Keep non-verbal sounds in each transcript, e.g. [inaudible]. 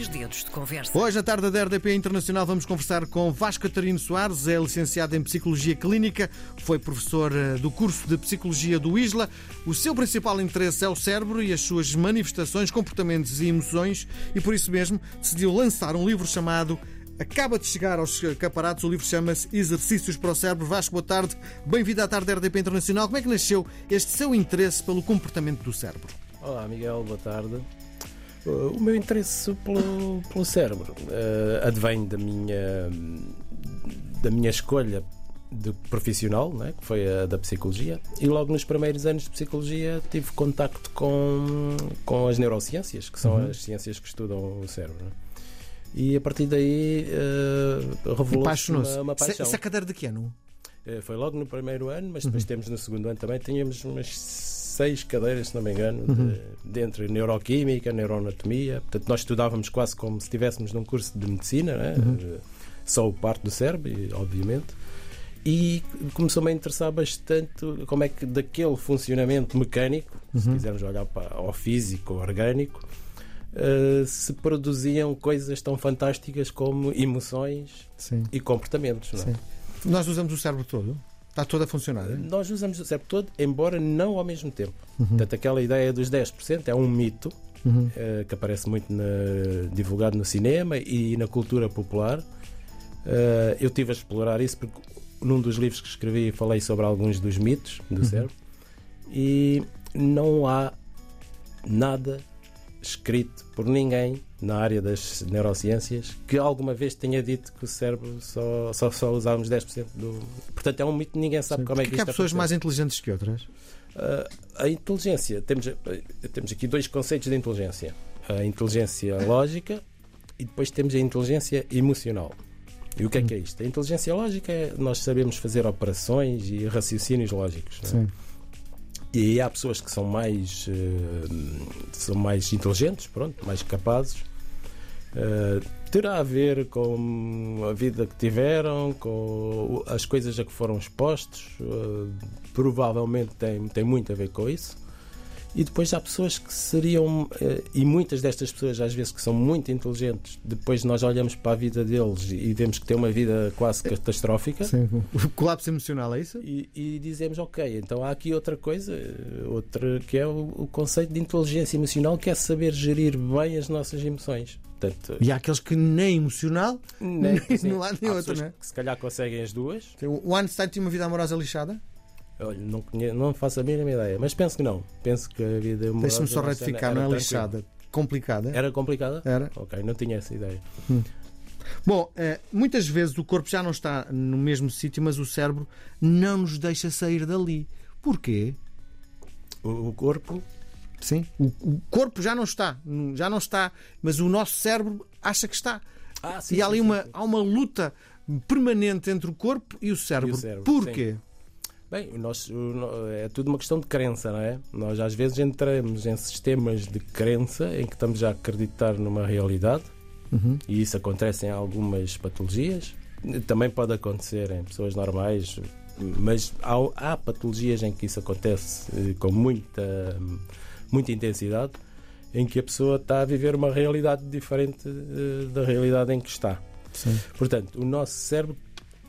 dois dedos de conversa. Hoje, à tarde da RDP Internacional, vamos conversar com Vasco Catarino Soares, é licenciado em Psicologia Clínica, foi professor eh, do curso de Psicologia do ISLA. O seu principal interesse é o cérebro e as suas manifestações, comportamentos e emoções, e por isso mesmo decidiu lançar um livro chamado Acaba de chegar aos caparatos, o livro chama-se Exercícios para o Cérebro. Vasco, boa tarde. Bem-vindo à tarde da RDP Internacional. Como é que nasceu este seu interesse pelo comportamento do cérebro? Olá, Miguel, boa tarde. O meu interesse pelo, pelo cérebro uh, advém da minha, da minha escolha de profissional, né, que foi a da psicologia, e logo nos primeiros anos de psicologia tive contacto com, com as neurociências, que são Uhum. as ciências que estudam o cérebro. né. E a partir daí uh, revelou-se uma, uma é- paixão. Isso é cadeira de que ano? Uh, Foi logo no primeiro ano, mas Uhum. depois temos no segundo ano também, tínhamos umas seis cadeiras, se não me engano, Uhum. de, de entre neuroquímica, neuroanatomia. Portanto, nós estudávamos quase como se estivéssemos num curso de medicina, né? Uhum. Uh, só o parte do cérebro, obviamente. E começou-me a interessar bastante como é que daquele funcionamento mecânico, se Uhum. quisermos olhar para, ao físico, ao orgânico, uh, se produziam coisas tão fantásticas como emoções Sim. e comportamentos. Não é? Sim. Nós usamos o cérebro todo? Está todo a funcionar? é? Nós usamos o cérebro todo, embora não ao mesmo tempo. Uhum. Portanto, aquela ideia dos 10% é um mito Uhum. eh, que aparece muito na- divulgado no cinema e na cultura popular. Eh, eu tive a explorar isso porque num dos livros que escrevi falei sobre alguns dos mitos do Uhum. cérebro e não há nada escrito por ninguém na área das neurociências que alguma vez tenha dito que o cérebro só, só, só usávamos 10% do. Portanto, é um mito, ninguém sabe Sim. como é que que há isto pessoas aconteceu. mais inteligentes que outras? Uh, a inteligência, temos, temos aqui dois conceitos de inteligência: a inteligência lógica e depois temos a inteligência emocional. E o que é que é isto? A inteligência lógica é nós sabemos fazer operações e raciocínios lógicos. não é? E aí há pessoas que são mais, uh, são mais inteligentes, pronto, mais capazes. Uh, terá a ver com a vida que tiveram, com as coisas a que foram expostos. uh, provavelmente tem, tem muito a ver com isso. E depois há pessoas que seriam, eh, e muitas destas pessoas, às vezes, que são muito inteligentes, depois nós olhamos para a vida deles e vemos que têm uma vida quase catastrófica. Sim. O colapso emocional, é isso? E, e dizemos, ok, então há aqui outra coisa, outra que é o, o conceito de inteligência emocional, que é saber gerir bem as nossas emoções. Portanto, E há aqueles que nem emocional, nem, [laughs] nem sim, de um lado nem há outro, pessoas não é? que se calhar conseguem as duas. O Einstein tinha uma vida amorosa lixada? Olha, não, conhe- não faço a mínima ideia, mas penso que não. Penso que a vida Deixa-me só retificar, não é lixada. Complicada. Era complicada? Era. Ok, não tinha essa ideia. Bom, eh, muitas vezes o corpo já não está no mesmo sítio, mas o cérebro não nos deixa sair dali. Porquê? O, o corpo, Sim. O, o corpo já não está, já não está, mas o nosso cérebro acha que está. ah, e há ali uma, há uma luta permanente entre o corpo e o cérebro. cérebro, Porquê? Bem, no- é tudo uma questão de crença, não é? Nós às vezes entramos em sistemas de crença em que estamos a acreditar numa realidade Uhum. e isso acontece em algumas patologias. Também pode acontecer em pessoas normais, mas há, há patologias em que isso acontece eh, com muita, muita intensidade, em que a pessoa está a viver uma realidade diferente eh, da realidade em que está. Sim. Portanto, o nosso cérebro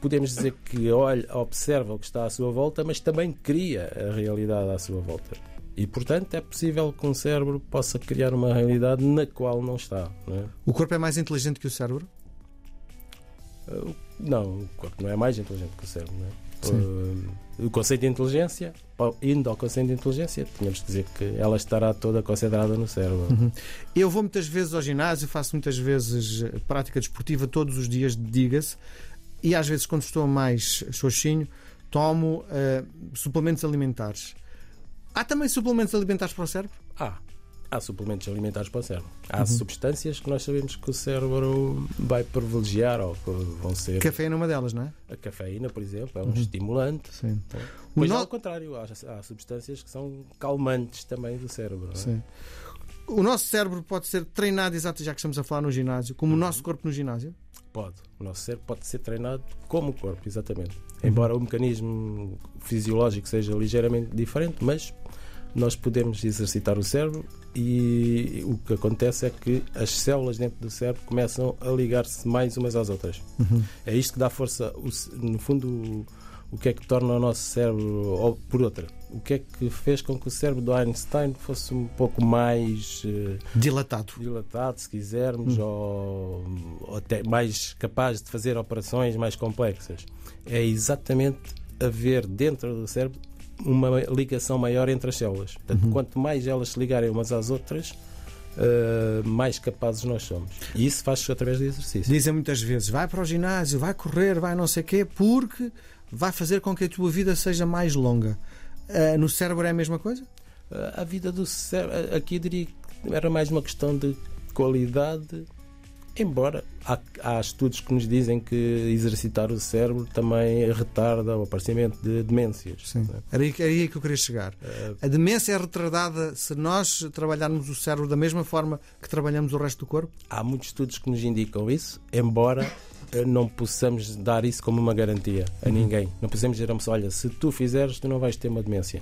podemos dizer que olha, observa o que está à sua volta, mas também cria a realidade à sua volta. E, portanto, é possível que um cérebro possa criar uma realidade na qual não está. Não, é? O corpo é mais inteligente que o cérebro? Uh, não, o corpo não é mais inteligente que o cérebro. É? Uh, o conceito de inteligência, indo ao conceito de inteligência, tínhamos que dizer que ela estará toda concentrada no cérebro. Uhum. Eu vou muitas vezes ao ginásio, faço muitas vezes eh, prática desportiva todos os dias, diga-se, e às vezes, quando estou mais xoxinho, tomo eh, suplementos alimentares. Há também suplementos alimentares para o cérebro? Há. Há suplementos alimentares para o cérebro. Há Uhum. substâncias que nós sabemos que o cérebro vai privilegiar ou que vão ser. Café é uma delas, não é? A cafeína, por exemplo, é um Uhum. estimulante. Sim. Pois no- ao contrário, há, há substâncias que são calmantes também do cérebro. é? Sim. O nosso cérebro pode ser treinado, exato, já que estamos a falar no ginásio, como o nosso corpo no ginásio? Pode. O nosso cérebro pode ser treinado como o corpo, exatamente. Embora o mecanismo fisiológico seja ligeiramente diferente, mas nós podemos exercitar o cérebro e o que acontece é que as células dentro do cérebro começam a ligar-se mais umas às outras. Uhum. É isto que dá força, no fundo, o que é que torna o nosso cérebro, por outra, o que é que fez com que o cérebro do Einstein fosse um pouco mais uh, dilatado. dilatado, se quisermos, hum. ou, ou, até mais capaz de fazer operações mais complexas. É exatamente haver dentro do cérebro uma ligação maior entre as células. Portanto, uhum. quanto mais elas se ligarem umas às outras, Uh, mais capazes nós somos. E isso faz-se através do exercício. Dizem muitas vezes: vai para o ginásio, vai correr, vai não sei o quê, porque vai fazer com que a tua vida seja mais longa. Uh, no cérebro é a mesma coisa? Uh, a vida do cérebro, aqui eu diria que era mais uma questão de qualidade Embora há, há, estudos que nos dizem que exercitar o cérebro também retarda o aparecimento de demências. Sim. É? Era, aí, era aí que eu queria chegar. Uh, a demência é retardada se nós trabalharmos o cérebro da mesma forma que trabalhamos o resto do corpo? Há muitos estudos que nos indicam isso, embora eh, não possamos dar isso como uma garantia a uhum. ninguém. Não podemos dizer olha, se tu fizeres, tu não vais ter uma demência.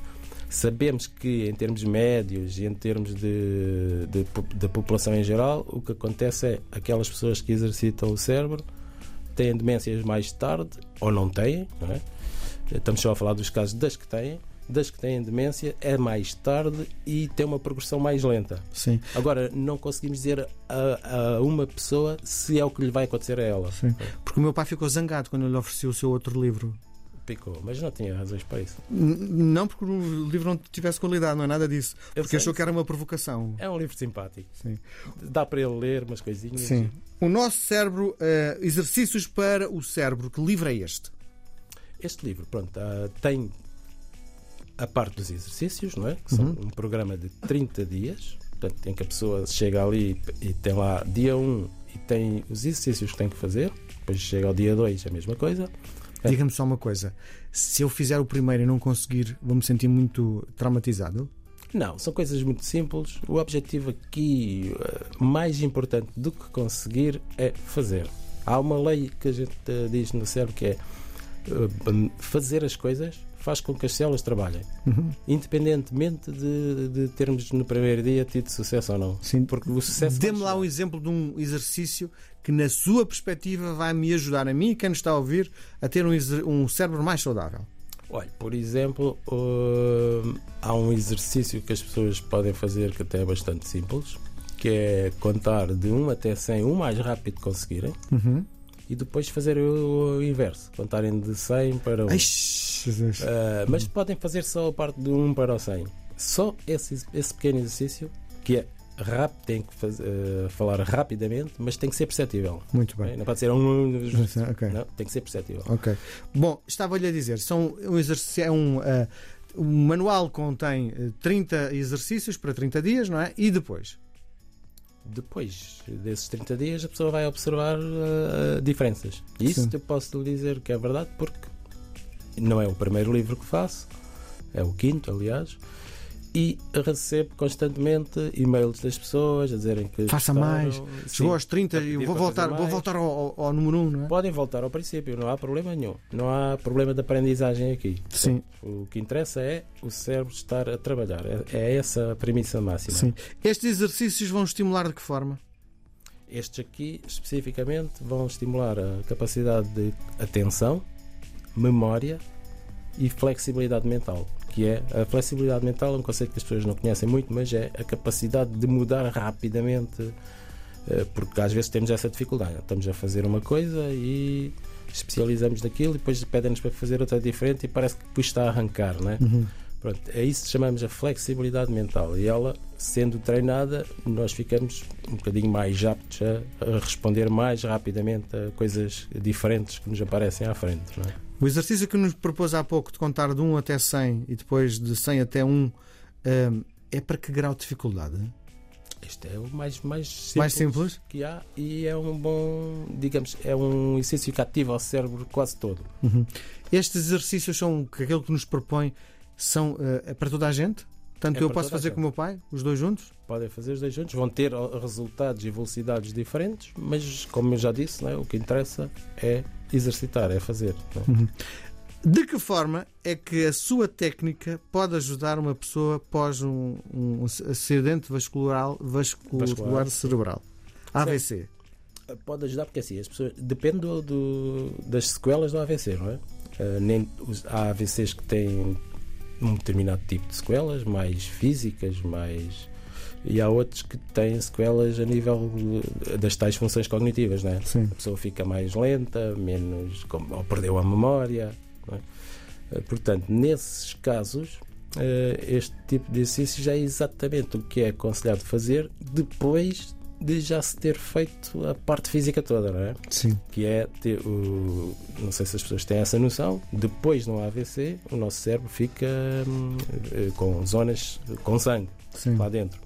Sabemos que, em termos médios e em termos de, de, de população em geral, o que acontece é aquelas pessoas que exercitam o cérebro têm demências mais tarde ou não têm, não é? Estamos só a falar dos casos das que têm, das que têm demência é mais tarde e tem uma progressão mais lenta. Sim. Agora, não conseguimos dizer a, a, uma pessoa se é o que lhe vai acontecer a ela. Sim. Porque o meu pai ficou zangado quando eu lhe ofereci o seu outro livro, picou, mas não tinha razões para isso. Não porque o livro não tivesse qualidade, não é nada disso. Eu porque achou que era uma provocação. É um livro simpático. Sim. Dá para ele ler umas coisinhas. Sim. O nosso cérebro, uh, exercícios para o cérebro. Que livro é este? Este livro, pronto, uh, tem a parte dos exercícios, não é? Que são uhum. um programa de 30 dias, portanto, em que a pessoa chega ali e tem lá dia 1 e tem os exercícios que tem que fazer, depois chega ao dia 2 a mesma coisa. É. Diga-me só uma coisa: se eu fizer o primeiro e não conseguir, vou-me sentir muito traumatizado? Não, são coisas muito simples. O objetivo aqui, eh, mais importante do que conseguir, é fazer. Há uma lei que a gente eh, diz no cérebro que é eh, fazer as coisas faz com que as células trabalhem, uhum. independentemente de, de, termos no primeiro dia tido sucesso ou não. Sim. Porque o sucesso. Dê-me lá um exemplo de um exercício que, na sua perspectiva, vai me ajudar a mim e quem nos está a ouvir a ter um, um cérebro mais saudável. Olha, por exemplo, uh, há um exercício que as pessoas podem fazer que até é bastante simples, que é contar de 1 até 100 o mais rápido que conseguirem. Uhum e depois fazer o inverso, contarem de 100 para 1. Uh, mas podem fazer só a parte de 1 para o 100. Só esse, esse pequeno exercício, que é rápido, tem que fazer, uh, falar rapidamente, mas tem que ser perceptível. Muito bem. Não pode ser um. Okay. Não, tem que ser perceptível. Ok. Bom, estava-lhe a dizer, são um exercício, é um. Uh, o manual contém 30 exercícios para 30 dias, não é? E depois? Depois desses 30 dias a pessoa vai observar uh, diferenças. Isso Sim. eu posso lhe dizer que é verdade porque não é o primeiro livro que faço, é o quinto, aliás, e recebo constantemente e-mails das pessoas a dizerem que. Faça mais, sim, chegou aos 30 e vou voltar, vou voltar ao, ao, número 1, não é? Podem voltar ao princípio, não há problema nenhum. Não há problema de aprendizagem aqui. Sim. o que interessa é o cérebro estar a trabalhar. É, é essa a premissa máxima. Sim. Estes exercícios vão estimular de que forma? Estes aqui, especificamente, vão estimular a capacidade de atenção, memória e flexibilidade mental que é a flexibilidade mental, é um conceito que as pessoas não conhecem muito, mas é a capacidade de mudar rapidamente, eh, porque às vezes temos essa dificuldade. Estamos a fazer uma coisa e especializamos daquilo e depois pedem-nos para fazer outra diferente e parece que depois está a arrancar, não é? Uhum. Pronto, é isso que chamamos a flexibilidade mental e ela, sendo treinada, nós ficamos um bocadinho mais aptos a, a responder mais rapidamente a coisas diferentes que nos aparecem à frente. Não é? O exercício que nos propôs há pouco de contar de 1 até 100 e depois de 100 até 1 hum, é para que grau de dificuldade? Este é o mais, mais, simples, mais simples que há e é um bom, digamos, é um exercício que ativa o cérebro quase todo. Uhum. Estes exercícios são aquilo que nos propõe são uh, para toda a gente? Tanto é eu posso fazer com o meu pai, os dois juntos? Podem fazer os dois juntos, vão ter resultados e velocidades diferentes, mas como eu já disse, né, o que interessa é exercitar, é fazer. Uhum. De que forma é que a sua técnica pode ajudar uma pessoa após um, um acidente vascular, vascular, vascular. cerebral? AVC. Pode ajudar porque assim, as pessoas depende do, do, das sequelas do AVC, não é? Uh, nem, os, há AVCs que têm um determinado tipo de sequelas, mais físicas, mais e há outros que têm sequelas a nível das tais funções cognitivas, não é? Sim. A pessoa fica mais lenta, menos ou perdeu a memória. É? Eh, portanto, nesses casos, eh, este tipo de exercício já é exatamente o que é aconselhado fazer depois de já se ter feito a parte física toda, não é? Sim. Que é ter o. Não sei se as pessoas têm essa noção. Depois no AVC, o nosso cérebro fica hum, eh, com zonas com sangue Sim. lá dentro.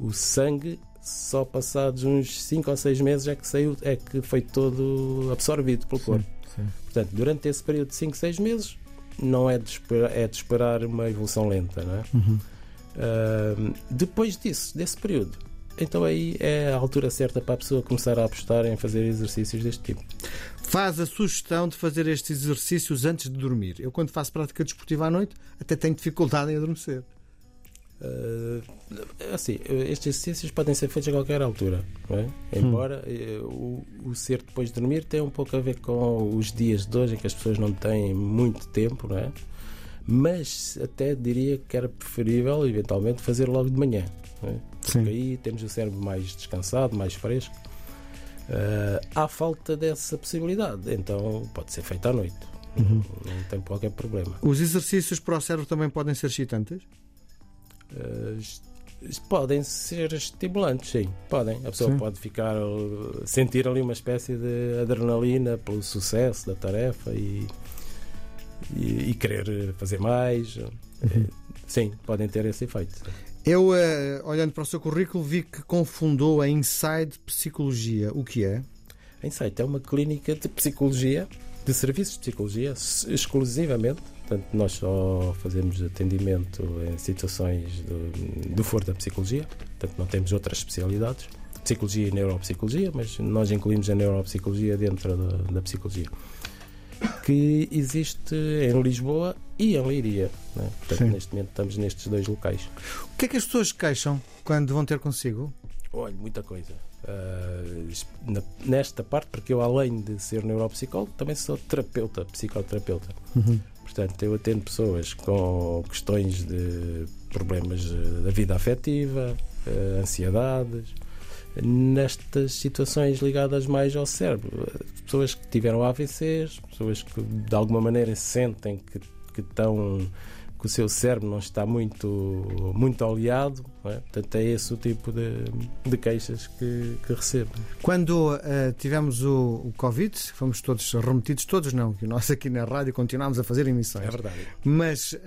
O sangue, só passados uns 5 ou 6 meses, é que saiu, é que foi todo absorvido pelo corpo. Sim. Portanto, durante esse período de 5, 6 meses, não é de esperar, é de esperar uma evolução lenta, não é? Uhum. Uh, depois disso, desse período, então aí é a altura certa para a pessoa começar a apostar em fazer exercícios deste tipo. Faz a sugestão de fazer estes exercícios antes de dormir. Eu, quando faço prática desportiva à noite, até tenho dificuldade em adormecer. Uh, assim, estes exercícios podem ser feitos a qualquer altura, é? embora hum. o, o, ser depois de dormir tem um pouco a ver com os dias de hoje em que as pessoas não têm muito tempo, não é? mas até diria que era preferível eventualmente fazer logo de manhã, é? porque aí temos o cérebro mais descansado, mais fresco. Uh, há falta dessa possibilidade, então pode ser feito à noite, uhum. não, não tem qualquer problema. Os exercícios para o cérebro também podem ser excitantes? Uh, podem ser estimulantes, sim, podem. A pessoa sim. pode ficar sentir ali uma espécie de adrenalina pelo sucesso da tarefa e, e, e querer fazer mais. Uhum. Sim, podem ter esse efeito. Eu, uh, olhando para o seu currículo, vi que confundou a Inside Psicologia. O que é? A Insight é uma clínica de psicologia, de serviços de psicologia, exclusivamente Portanto, nós só fazemos atendimento em situações do, do foro da psicologia, portanto, não temos outras especialidades, psicologia e neuropsicologia, mas nós incluímos a neuropsicologia dentro da, da psicologia. Que existe em Lisboa e em Leiria. Né? Portanto, Sim. neste momento estamos nestes dois locais. O que é que as pessoas queixam quando vão ter consigo? Olha, muita coisa. Uh, nesta parte, porque eu, além de ser neuropsicólogo, também sou terapeuta, psicoterapeuta. Uhum. Portanto, eu atendo pessoas com questões de problemas da vida afetiva, eh, ansiedades, nestas situações ligadas mais ao cérebro. Pessoas que tiveram AVCs, pessoas que de alguma maneira sentem que, que estão que o seu cérebro não está muito, muito oleado. É? Portanto, é esse o tipo de, de queixas que, que recebo. Quando uh, tivemos o, o, Covid, fomos todos remetidos, todos não, que nós aqui na rádio continuámos a fazer emissões. É verdade. Mas uh,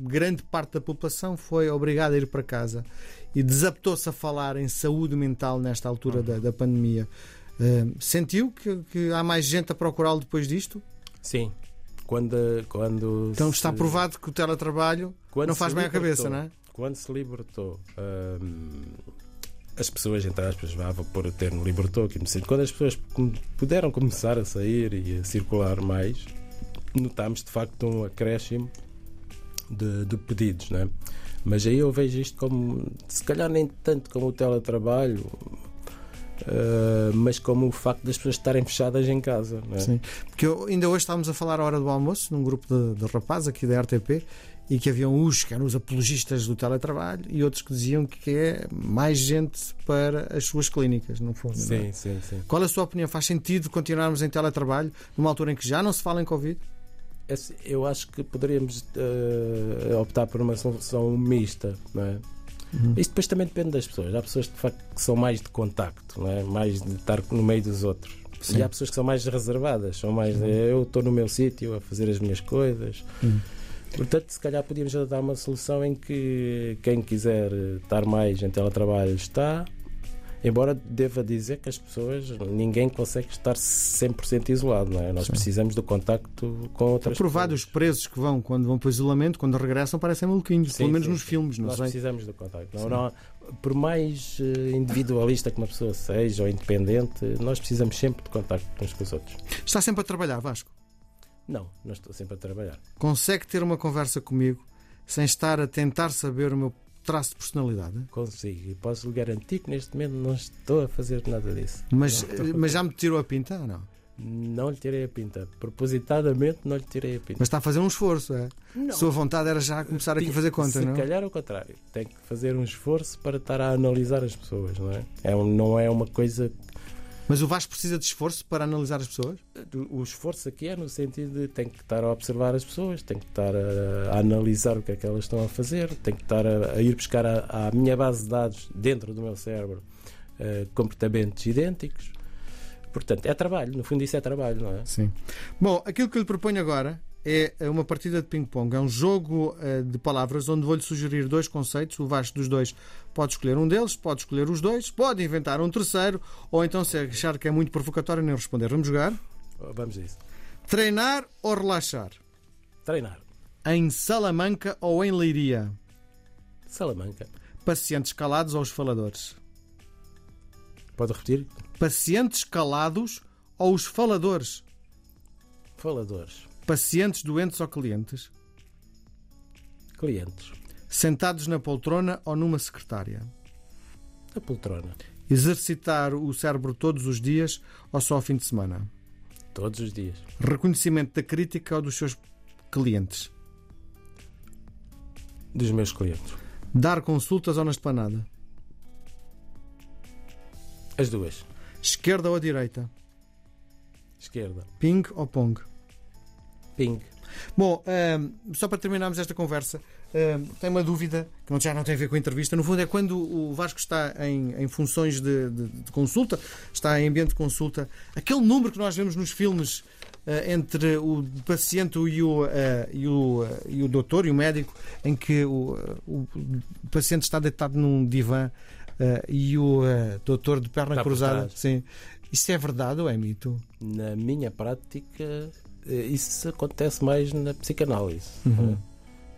grande parte da população foi obrigada a ir para casa e desaptou-se a falar em saúde mental nesta altura uhum. da, da, pandemia. Uh, sentiu que, que há mais gente a procurá-lo depois disto? Sim, quando, quando então está se, provado que o teletrabalho não faz bem à cabeça, não é? Quando se libertou hum, as pessoas, entre aspas, vá por o termo libertou, aqui no sentido, quando as pessoas puderam começar a sair e a circular mais, notámos de facto um acréscimo de, de pedidos, não é? Mas aí eu vejo isto como, se calhar nem tanto como o teletrabalho, Uh, mas como o facto das pessoas estarem fechadas em casa. É? Sim, porque eu, ainda hoje estávamos a falar à hora do almoço num grupo de, de rapazes aqui da RTP e que haviam uns que eram os apologistas do teletrabalho e outros que diziam que é mais gente para as suas clínicas, no fundo. Sim, é? sim, sim. Qual a sua opinião? Faz sentido continuarmos em teletrabalho numa altura em que já não se fala em Covid? É assim, eu acho que poderíamos uh, optar por uma solução mista, não é? Uhum. Isto depois também depende das pessoas. Há pessoas de facto que são mais de contacto, não é? mais de estar no meio dos outros. Sim. E há pessoas que são mais reservadas, são mais uhum. eu estou no meu sítio a fazer as minhas coisas. Uhum. Portanto, se calhar podíamos dar uma solução em que quem quiser estar mais em teletrabalho está, Embora deva dizer que as pessoas, ninguém consegue estar 100% isolado, não é? Nós Sim. precisamos do contacto com outras Aprovado pessoas. os presos que vão, quando vão para o isolamento, quando regressam, parecem maluquinhos, sim, pelo menos sim, nos filmes. Não Nós sei. precisamos do contacto. Não, não, por mais eh, individualista que uma pessoa seja ou independente, nós precisamos sempre de contacto uns com os outros. Está sempre a trabalhar, Vasco? Não, não estou sempre a trabalhar. Consegue ter uma conversa comigo sem estar a tentar saber o meu traço de personalidade? Consigo. E posso lhe garantir que neste momento não estou a fazer nada disso. Mas, mas já me tirou a pinta ou não? Não lhe tirei a pinta. Propositadamente não lhe tirei a pinta. Mas está a fazer um esforço, é? Não. Sua vontade era já começar aqui a fazer conta, Se não? calhar ao contrário. Tem que fazer um esforço para estar a analisar as pessoas, não é? é um- não é uma coisa. Mas o Vasco precisa de esforço para analisar as pessoas? O esforço aqui é no sentido de tem que estar a observar as pessoas, tem que estar a, analisar o que é que elas estão a fazer, tem que estar a, a ir buscar à minha base de dados dentro do meu cérebro eh, comportamentos idênticos. Portanto, é trabalho, no fundo isso é trabalho, não é? Sim. Bom, aquilo que eu lhe proponho agora é uma partida de ping-pong. É um jogo eh, de palavras onde vou-lhe sugerir dois conceitos. O Vasco dos dois pode escolher um deles, pode escolher os dois, pode inventar um terceiro, ou então, se achar que é muito provocatório, nem responder. Vamos jogar? Vamos a isso. Treinar ou relaxar? Treinar. Em Salamanca ou em Leiria? Salamanca. Pacientes calados ou os faladores? Pode repetir? Pacientes calados ou os faladores? Faladores. Pacientes doentes ou clientes? Clientes. Sentados na poltrona ou numa secretária? A poltrona. Exercitar o cérebro todos os dias ou só ao fim de semana? Todos os dias. Reconhecimento da crítica ou dos seus clientes? Dos meus clientes. Dar consultas ou na esplanada? As duas. Esquerda ou direita? Esquerda. Ping ou pong? Ping. Bom, ahm, só para terminarmos esta conversa, ahm, tenho uma dúvida que não- já não tem a ver com a entrevista. No fundo, é quando o Vasco está em, em funções de, de- de consulta, está em ambiente de consulta, aquele número que nós vemos nos filmes ah, entre o paciente e o, ah, e, o, ah, e o doutor e o médico, em que o, o paciente está deitado num divã e o doutor de perna Está cruzada. Sim. Isso é verdade ou é mito? Na minha prática, isso acontece mais na psicanálise. Uhum.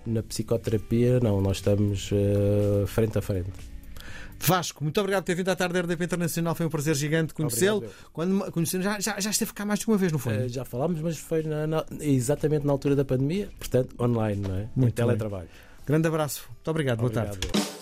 é? Na psicoterapia, não. Nós estamos eh, frente a frente. Vasco, muito obrigado por ter vindo à tarde da RDP Internacional. Foi um prazer gigante conhecê-lo. Obrigado, Quando conhecemos, já, já, já esteve cá mais de uma vez, não foi? Eh, já falámos, mas foi na- na- exatamente na altura da pandemia, portanto, online, não é? Muito em teletrabalho. Grande abraço. Muito obrigado. Boa tarde. Obrigado.